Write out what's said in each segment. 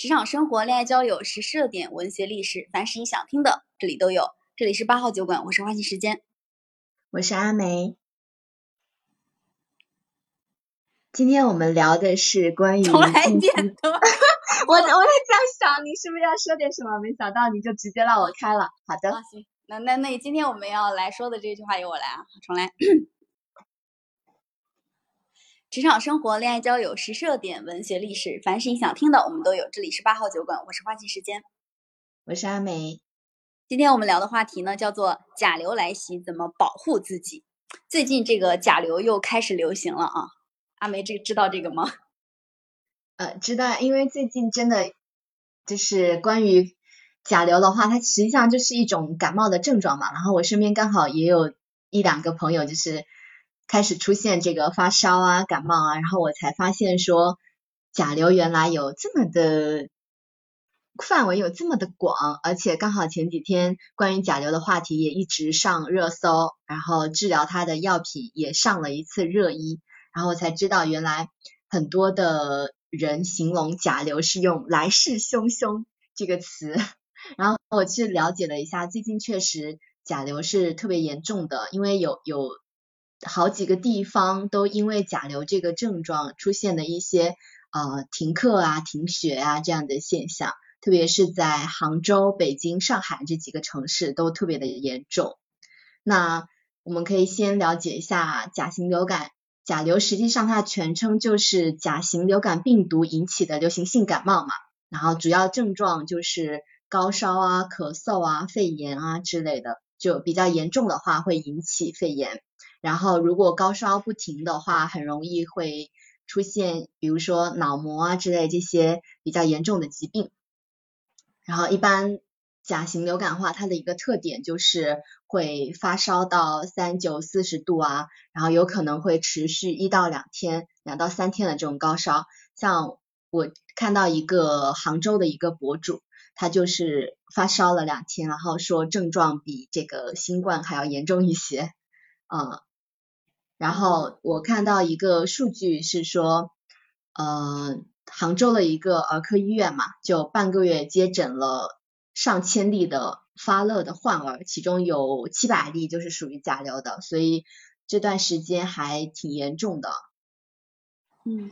职场生活、恋爱交友、时事热点、文学历史，凡是你想听的，这里都有。这里是八号酒馆，我是花心时间，我是阿梅。今天我们聊的是关于重来 一遍。我我也这样想，你是不是要说点什么？没想到你就直接让我开了。好的，行，那那那今天我们要来说的这句话由我来啊，重来。职场生活、恋爱交友、时事热点、文学历史，凡是你想听的，我们都有。这里是八号酒馆，我是花季时间，我是阿梅。今天我们聊的话题呢，叫做甲流来袭，怎么保护自己？最近这个甲流又开始流行了啊，阿梅这知道这个吗？呃，知道，因为最近真的就是关于甲流的话，它实际上就是一种感冒的症状嘛。然后我身边刚好也有一两个朋友，就是。开始出现这个发烧啊、感冒啊，然后我才发现说甲流原来有这么的范围有这么的广，而且刚好前几天关于甲流的话题也一直上热搜，然后治疗它的药品也上了一次热议，然后我才知道原来很多的人形容甲流是用来势汹汹这个词，然后我去了解了一下，最近确实甲流是特别严重的，因为有有。好几个地方都因为甲流这个症状出现了一些呃停课啊、停学啊这样的现象，特别是在杭州、北京、上海这几个城市都特别的严重。那我们可以先了解一下甲型流感，甲流实际上它的全称就是甲型流感病毒引起的流行性感冒嘛，然后主要症状就是高烧啊、咳嗽啊、肺炎啊之类的，就比较严重的话会引起肺炎。然后，如果高烧不停的话，很容易会出现，比如说脑膜啊之类这些比较严重的疾病。然后，一般甲型流感的话，它的一个特点就是会发烧到三九四十度啊，然后有可能会持续一到两天，两到三天的这种高烧。像我看到一个杭州的一个博主，他就是发烧了两天，然后说症状比这个新冠还要严重一些，啊。然后我看到一个数据是说，呃，杭州的一个儿科医院嘛，就半个月接诊了上千例的发热的患儿，其中有七百例就是属于甲流的，所以这段时间还挺严重的。嗯，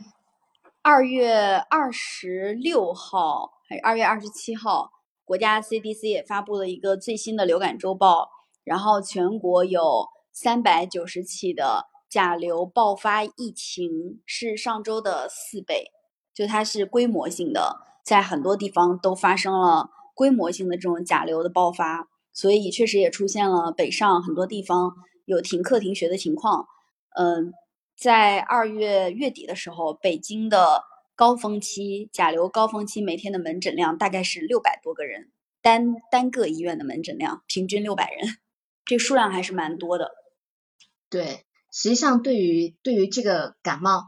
二月二十六号还是二月二十七号，国家 CDC 也发布了一个最新的流感周报，然后全国有三百九十起的。甲流爆发疫情是上周的四倍，就它是规模性的，在很多地方都发生了规模性的这种甲流的爆发，所以确实也出现了北上很多地方有停课停学的情况。嗯，在二月月底的时候，北京的高峰期甲流高峰期每天的门诊量大概是六百多个人，单单个医院的门诊量平均六百人，这数量还是蛮多的。对。实际上，对于对于这个感冒，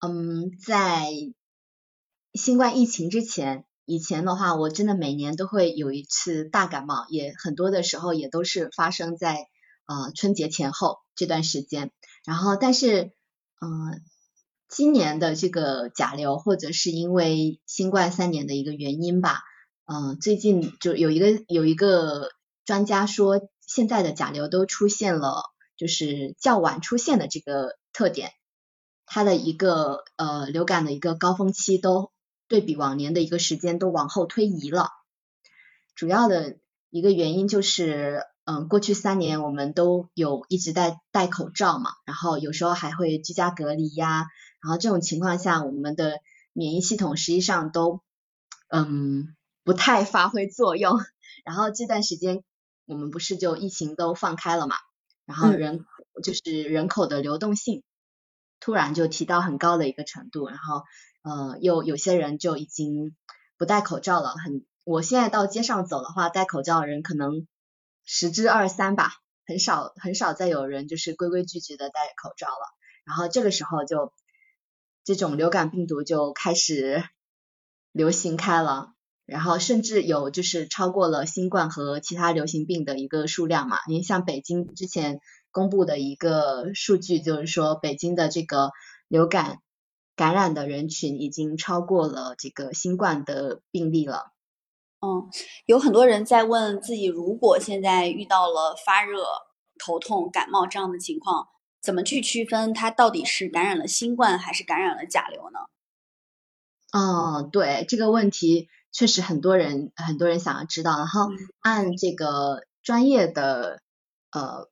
嗯，在新冠疫情之前，以前的话，我真的每年都会有一次大感冒，也很多的时候也都是发生在呃春节前后这段时间。然后，但是，嗯，今年的这个甲流，或者是因为新冠三年的一个原因吧，嗯，最近就有一个有一个专家说，现在的甲流都出现了。就是较晚出现的这个特点，它的一个呃流感的一个高峰期都对比往年的一个时间都往后推移了。主要的一个原因就是，嗯，过去三年我们都有一直在戴口罩嘛，然后有时候还会居家隔离呀，然后这种情况下，我们的免疫系统实际上都嗯不太发挥作用。然后这段时间我们不是就疫情都放开了嘛？然后人就是人口的流动性突然就提到很高的一个程度，然后呃又有些人就已经不戴口罩了。很，我现在到街上走的话，戴口罩的人可能十之二三吧，很少很少再有人就是规规矩矩的戴口罩了。然后这个时候就这种流感病毒就开始流行开了。然后甚至有就是超过了新冠和其他流行病的一个数量嘛？您像北京之前公布的一个数据，就是说北京的这个流感感染的人群已经超过了这个新冠的病例了。嗯，有很多人在问自己，如果现在遇到了发热、头痛、感冒这样的情况，怎么去区分它到底是感染了新冠还是感染了甲流呢？哦，对这个问题，确实很多人很多人想要知道。然后按这个专业的呃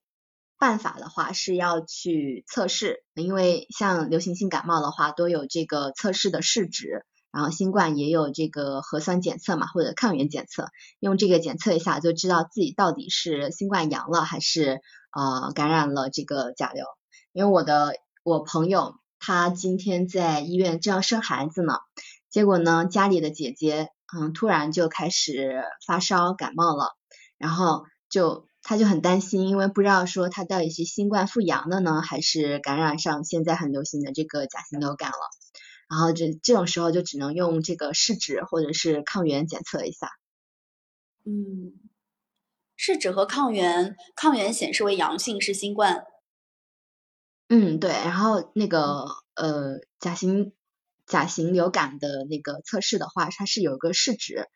办法的话，是要去测试，因为像流行性感冒的话，都有这个测试的试纸，然后新冠也有这个核酸检测嘛，或者抗原检测，用这个检测一下，就知道自己到底是新冠阳了，还是呃感染了这个甲流。因为我的我朋友。他今天在医院正要生孩子呢，结果呢，家里的姐姐嗯突然就开始发烧感冒了，然后就他就很担心，因为不知道说他到底是新冠复阳的呢，还是感染上现在很流行的这个甲型流感了，然后这这种时候就只能用这个试纸或者是抗原检测一下。嗯，试纸和抗原，抗原显示为阳性是新冠。嗯，对，然后那个呃甲型甲型流感的那个测试的话，它是有一个试纸，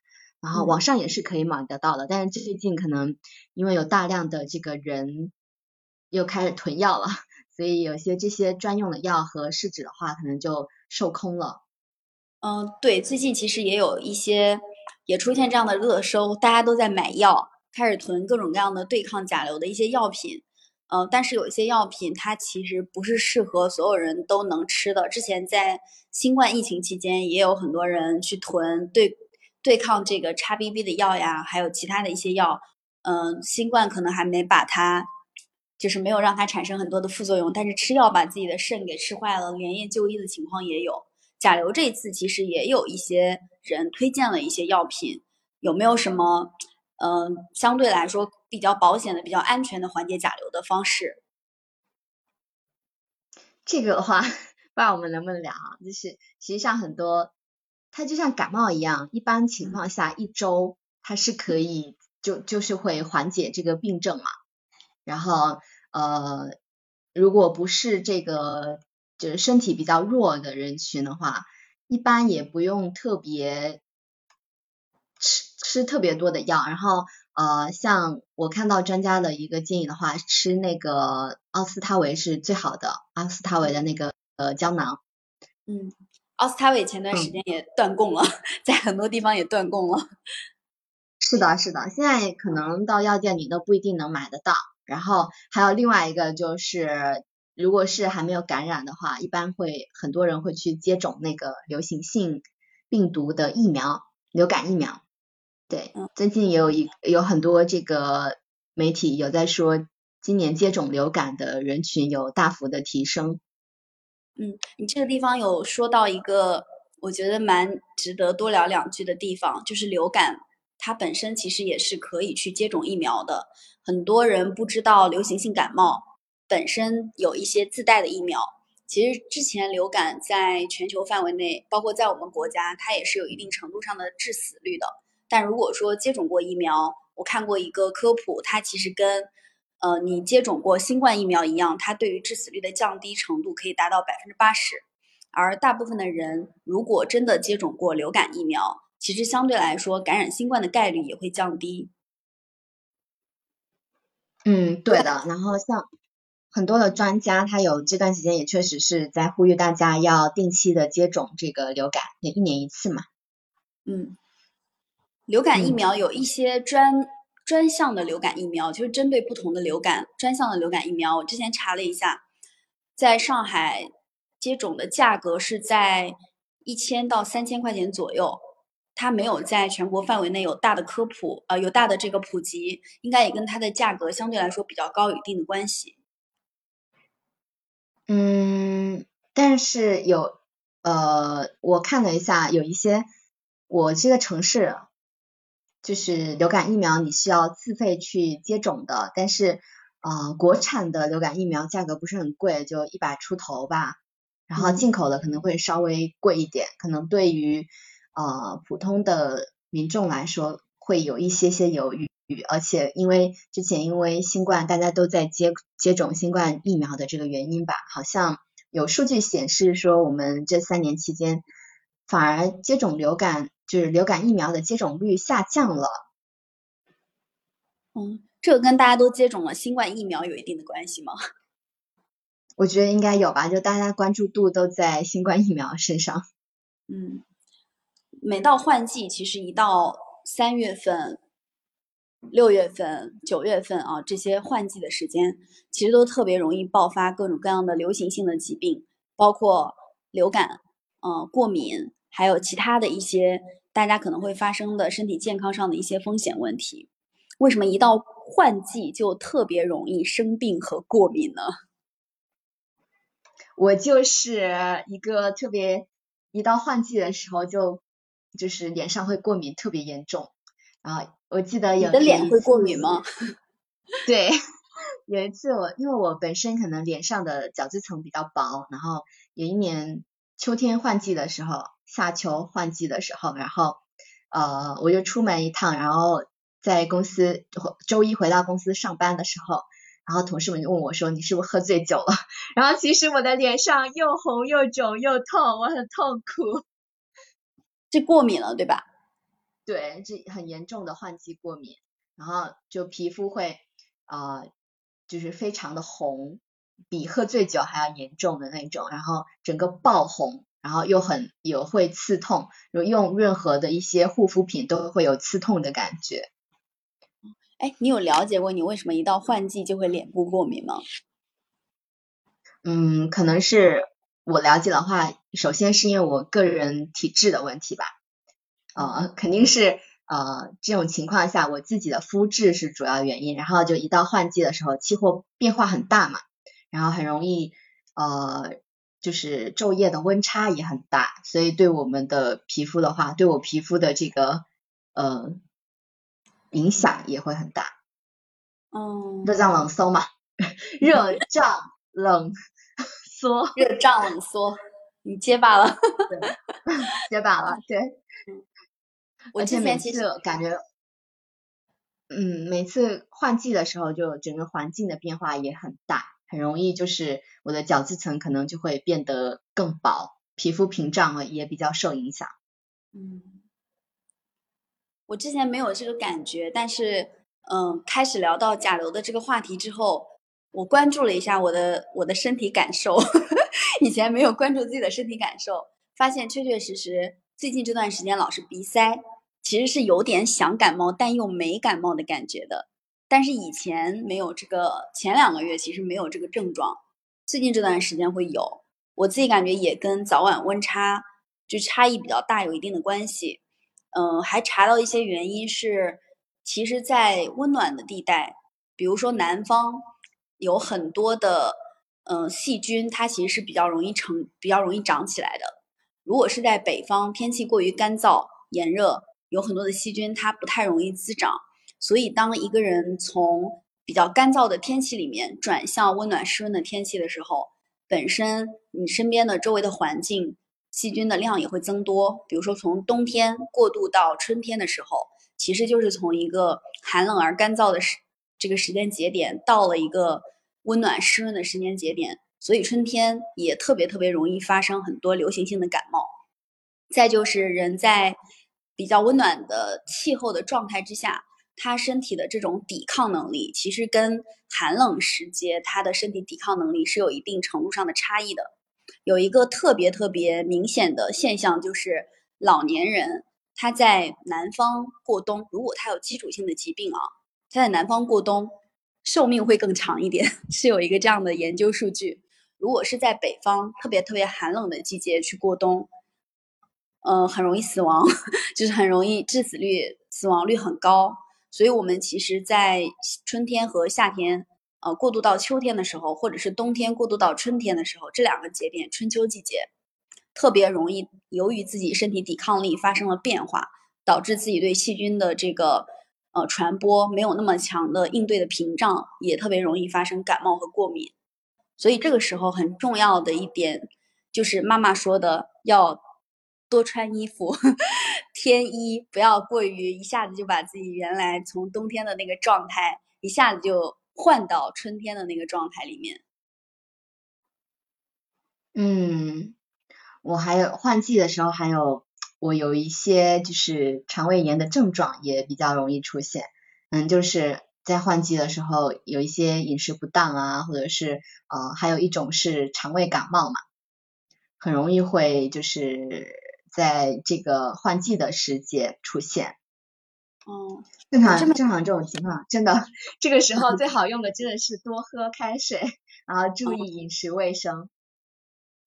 然后网上也是可以买得到的，但是最近可能因为有大量的这个人又开始囤药了，所以有些这些专用的药和试纸的话，可能就售空了。嗯，对，最近其实也有一些也出现这样的热搜，大家都在买药，开始囤各种各样的对抗甲流的一些药品。嗯，但是有一些药品它其实不是适合所有人都能吃的。之前在新冠疫情期间，也有很多人去囤对对抗这个叉 BB 的药呀，还有其他的一些药。嗯，新冠可能还没把它，就是没有让它产生很多的副作用，但是吃药把自己的肾给吃坏了，连夜就医的情况也有。甲流这次其实也有一些人推荐了一些药品，有没有什么？嗯，相对来说比较保险的、比较安全的缓解甲流的方式。这个的话，不知道我们能不能聊啊？就是实际上很多，它就像感冒一样，一般情况下一周它是可以就就是会缓解这个病症嘛。然后呃，如果不是这个就是身体比较弱的人群的话，一般也不用特别。吃特别多的药，然后呃，像我看到专家的一个建议的话，吃那个奥司他韦是最好的，奥司他韦的那个呃胶囊。嗯，奥司他韦前段时间也断供了，在很多地方也断供了。是的，是的，现在可能到药店里都不一定能买得到。然后还有另外一个就是，如果是还没有感染的话，一般会很多人会去接种那个流行性病毒的疫苗，流感疫苗。对，最近也有一有很多这个媒体有在说，今年接种流感的人群有大幅的提升。嗯，你这个地方有说到一个我觉得蛮值得多聊两句的地方，就是流感它本身其实也是可以去接种疫苗的。很多人不知道流行性感冒本身有一些自带的疫苗，其实之前流感在全球范围内，包括在我们国家，它也是有一定程度上的致死率的。但如果说接种过疫苗，我看过一个科普，它其实跟呃你接种过新冠疫苗一样，它对于致死率的降低程度可以达到百分之八十。而大部分的人如果真的接种过流感疫苗，其实相对来说感染新冠的概率也会降低。嗯，对的。然后像很多的专家，他有这段时间也确实是在呼吁大家要定期的接种这个流感，也一年一次嘛。嗯。流感疫苗有一些专专项的流感疫苗，就是针对不同的流感专项的流感疫苗。我之前查了一下，在上海接种的价格是在一千到三千块钱左右。它没有在全国范围内有大的科普，呃，有大的这个普及，应该也跟它的价格相对来说比较高有一定的关系。嗯，但是有呃，我看了一下，有一些我这个城市。就是流感疫苗你需要自费去接种的，但是呃国产的流感疫苗价格不是很贵，就一百出头吧，然后进口的可能会稍微贵一点，可能对于呃普通的民众来说会有一些些犹豫，而且因为之前因为新冠大家都在接接种新冠疫苗的这个原因吧，好像有数据显示说，我们这三年期间反而接种流感就是流感疫苗的接种率下降了。嗯，这个跟大家都接种了新冠疫苗有一定的关系吗？我觉得应该有吧，就大家关注度都在新冠疫苗身上。嗯，每到换季，其实一到三月份。六月份、九月份啊，这些换季的时间，其实都特别容易爆发各种各样的流行性的疾病，包括流感、嗯过敏，还有其他的一些大家可能会发生的身体健康上的一些风险问题。为什么一到换季就特别容易生病和过敏呢？我就是一个特别一到换季的时候就就是脸上会过敏特别严重啊。我记得有你的脸会过敏吗？对，有一次我因为我本身可能脸上的角质层比较薄，然后有一年秋天换季的时候，夏秋换季的时候，然后呃我就出门一趟，然后在公司周一回到公司上班的时候，然后同事们就问我说你是不是喝醉酒了？然后其实我的脸上又红又肿又痛，我很痛苦，是过敏了对吧？对，这很严重的换季过敏，然后就皮肤会呃，就是非常的红，比喝醉酒还要严重的那种，然后整个爆红，然后又很有会刺痛，用任何的一些护肤品都会有刺痛的感觉。哎，你有了解过你为什么一到换季就会脸部过敏吗？嗯，可能是我了解的话，首先是因为我个人体质的问题吧。呃，肯定是呃这种情况下，我自己的肤质是主要原因。然后就一到换季的时候，气候变化很大嘛，然后很容易呃就是昼夜的温差也很大，所以对我们的皮肤的话，对我皮肤的这个呃影响也会很大。嗯，热胀冷缩嘛，热胀冷缩，热胀冷缩，你结巴了，结巴了，对。而且每次感觉，嗯，每次换季的时候，就整个环境的变化也很大，很容易就是我的角质层可能就会变得更薄，皮肤屏障也比较受影响。嗯，我之前没有这个感觉，但是，嗯，开始聊到甲流的这个话题之后，我关注了一下我的我的身体感受，以前没有关注自己的身体感受，发现确确实实最近这段时间老是鼻塞。其实是有点想感冒，但又没感冒的感觉的。但是以前没有这个，前两个月其实没有这个症状，最近这段时间会有。我自己感觉也跟早晚温差就差异比较大有一定的关系。嗯，还查到一些原因是，其实，在温暖的地带，比如说南方，有很多的嗯细菌，它其实是比较容易成、比较容易长起来的。如果是在北方，天气过于干燥、炎热。有很多的细菌，它不太容易滋长，所以当一个人从比较干燥的天气里面转向温暖湿润的天气的时候，本身你身边的周围的环境细菌的量也会增多。比如说从冬天过渡到春天的时候，其实就是从一个寒冷而干燥的时这个时间节点到了一个温暖湿润的时间节点，所以春天也特别特别容易发生很多流行性的感冒。再就是人在。比较温暖的气候的状态之下，他身体的这种抵抗能力，其实跟寒冷时节他的身体抵抗能力是有一定程度上的差异的。有一个特别特别明显的现象，就是老年人他在南方过冬，如果他有基础性的疾病啊，他在南方过冬寿命会更长一点，是有一个这样的研究数据。如果是在北方特别特别寒冷的季节去过冬。嗯，很容易死亡，就是很容易致死率、死亡率很高。所以，我们其实，在春天和夏天，呃，过渡到秋天的时候，或者是冬天过渡到春天的时候，这两个节点，春秋季节，特别容易由于自己身体抵抗力发生了变化，导致自己对细菌的这个呃传播没有那么强的应对的屏障，也特别容易发生感冒和过敏。所以，这个时候很重要的一点，就是妈妈说的要。多穿衣服，添衣，不要过于一下子就把自己原来从冬天的那个状态一下子就换到春天的那个状态里面。嗯，我还有换季的时候，还有我有一些就是肠胃炎的症状也比较容易出现。嗯，就是在换季的时候有一些饮食不当啊，或者是呃，还有一种是肠胃感冒嘛，很容易会就是在这个换季的时节出现。哦，正常正常这种情况，真的这个时候最好用的真的是多喝开水，然后注意饮食卫生。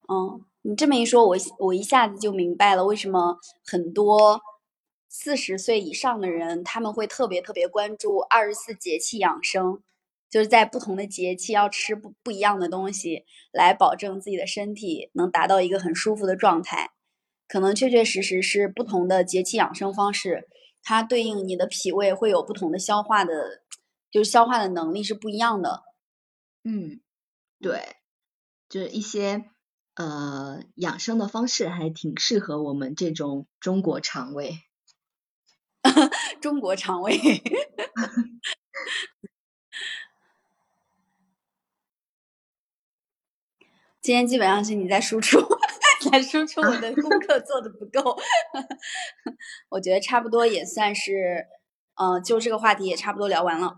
嗯，你这么一说，我我一下子就明白了为什么很多四十岁以上的人他们会特别特别关注二十四节气养生，就是在不同的节气要吃不不一样的东西，来保证自己的身体能达到一个很舒服的状态。可能确确实实是不同的节气养生方式。它对应你的脾胃会有不同的消化的，就是消化的能力是不一样的。嗯，对，就是一些呃养生的方式还挺适合我们这种中国肠胃。中国肠胃。今天基本上是你在输出。来输出我的功课做的不够，我觉得差不多也算是，嗯，就这个话题也差不多聊完了。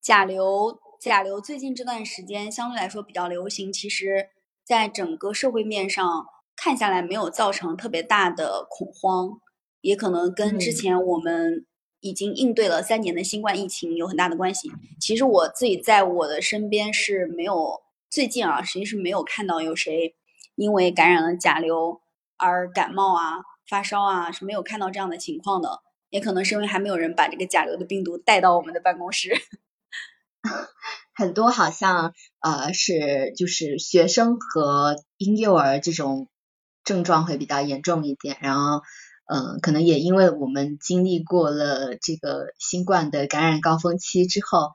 甲流，甲流最近这段时间相对来说比较流行，其实在整个社会面上看下来没有造成特别大的恐慌，也可能跟之前我们已经应对了三年的新冠疫情有很大的关系。其实我自己在我的身边是没有，最近啊，实际是没有看到有谁。因为感染了甲流而感冒啊、发烧啊，是没有看到这样的情况的。也可能是因为还没有人把这个甲流的病毒带到我们的办公室。很多好像呃是就是学生和婴幼儿这种症状会比较严重一点，然后嗯，可能也因为我们经历过了这个新冠的感染高峰期之后，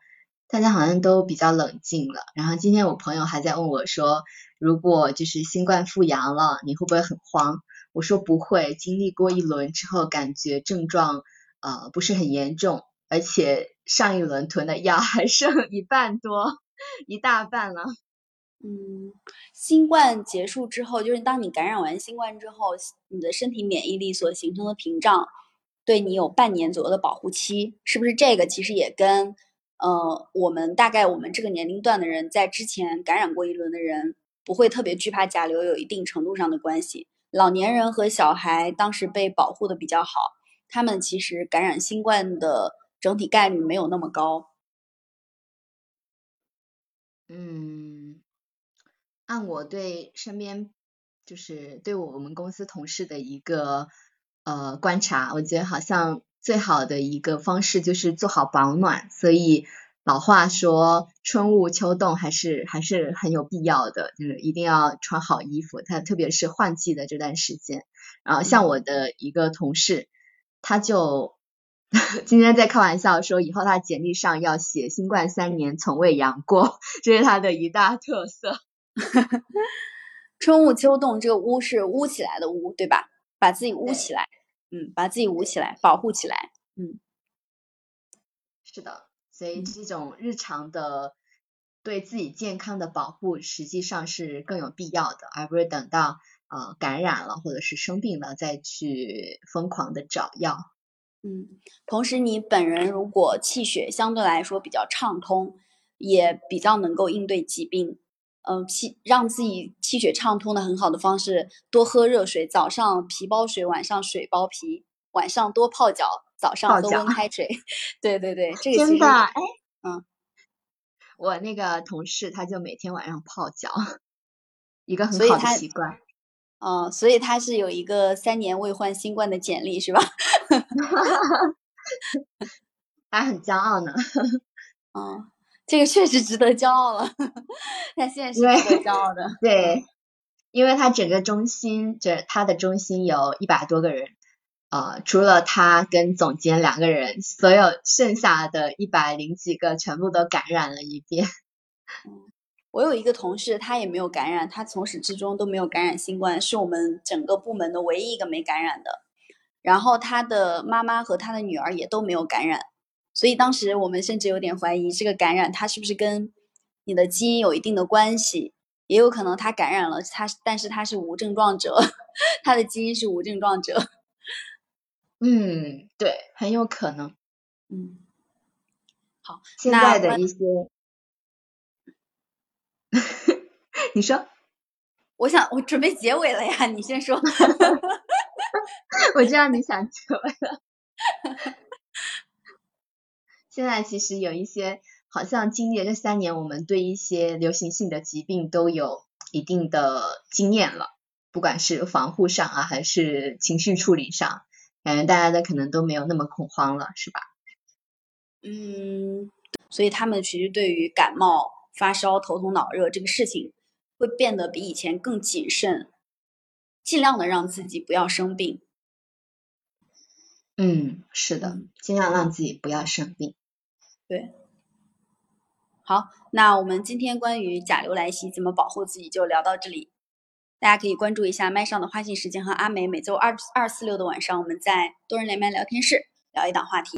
大家好像都比较冷静了。然后今天我朋友还在问我说。如果就是新冠复阳了，你会不会很慌？我说不会，经历过一轮之后，感觉症状呃不是很严重，而且上一轮囤的药 还剩一半多，一大半了。嗯，新冠结束之后，就是当你感染完新冠之后，你的身体免疫力所形成的屏障，对你有半年左右的保护期，是不是这个其实也跟呃我们大概我们这个年龄段的人在之前感染过一轮的人。不会特别惧怕甲流，有一定程度上的关系。老年人和小孩当时被保护的比较好，他们其实感染新冠的整体概率没有那么高。嗯，按我对身边就是对我们公司同事的一个呃观察，我觉得好像最好的一个方式就是做好保暖，所以。老话说，春捂秋冻还是还是很有必要的，就是一定要穿好衣服。它特别是换季的这段时间，然后像我的一个同事，他就 今天在开玩笑说，以后他简历上要写“新冠三年从未阳过”，这是他的一大特色。春捂秋冻，这个捂是捂起来的捂，对吧？把自己捂起来，嗯，把自己捂起来，保护起来，嗯，是的。所以这种日常的对自己健康的保护，实际上是更有必要的，而不是等到呃感染了或者是生病了再去疯狂的找药。嗯，同时你本人如果气血相对来说比较畅通，也比较能够应对疾病。嗯，气让自己气血畅通的很好的方式，多喝热水，早上皮包水，晚上水包皮，晚上多泡脚。早上喝温开水，对对对，这个真的哎，嗯，我那个同事他就每天晚上泡脚，一个很好的习惯。哦，所以他是有一个三年未患新冠的简历是吧？还很骄傲呢。嗯，这个确实值得骄傲了。他现在是值得骄傲的。对，因为他整个中心，这他的中心有一百多个人。呃，除了他跟总监两个人，所有剩下的一百零几个全部都感染了一遍。我有一个同事，他也没有感染，他从始至终都没有感染新冠，是我们整个部门的唯一一个没感染的。然后他的妈妈和他的女儿也都没有感染，所以当时我们甚至有点怀疑，这个感染它是不是跟你的基因有一定的关系？也有可能他感染了，他但是他是无症状者，他的基因是无症状者。嗯，对，很有可能。嗯，好，现在的一些，你说，我想我准备结尾了呀，你先说。我知道你想结尾了。现在其实有一些，好像经历了这三年，我们对一些流行性的疾病都有一定的经验了，不管是防护上啊，还是情绪处理上，感觉大家的可能都没有那么恐慌了，是吧？嗯，所以他们其实对于感冒、发烧、头痛、脑热这个事情，会变得比以前更谨慎，尽量的让自己不要生病。嗯，是的，尽量让自己不要生病。对。好，那我们今天关于甲流来袭怎么保护自己就聊到这里，大家可以关注一下麦上的花信时间和阿美，每周二二四六的晚上，我们在多人连麦聊天室聊一档话题。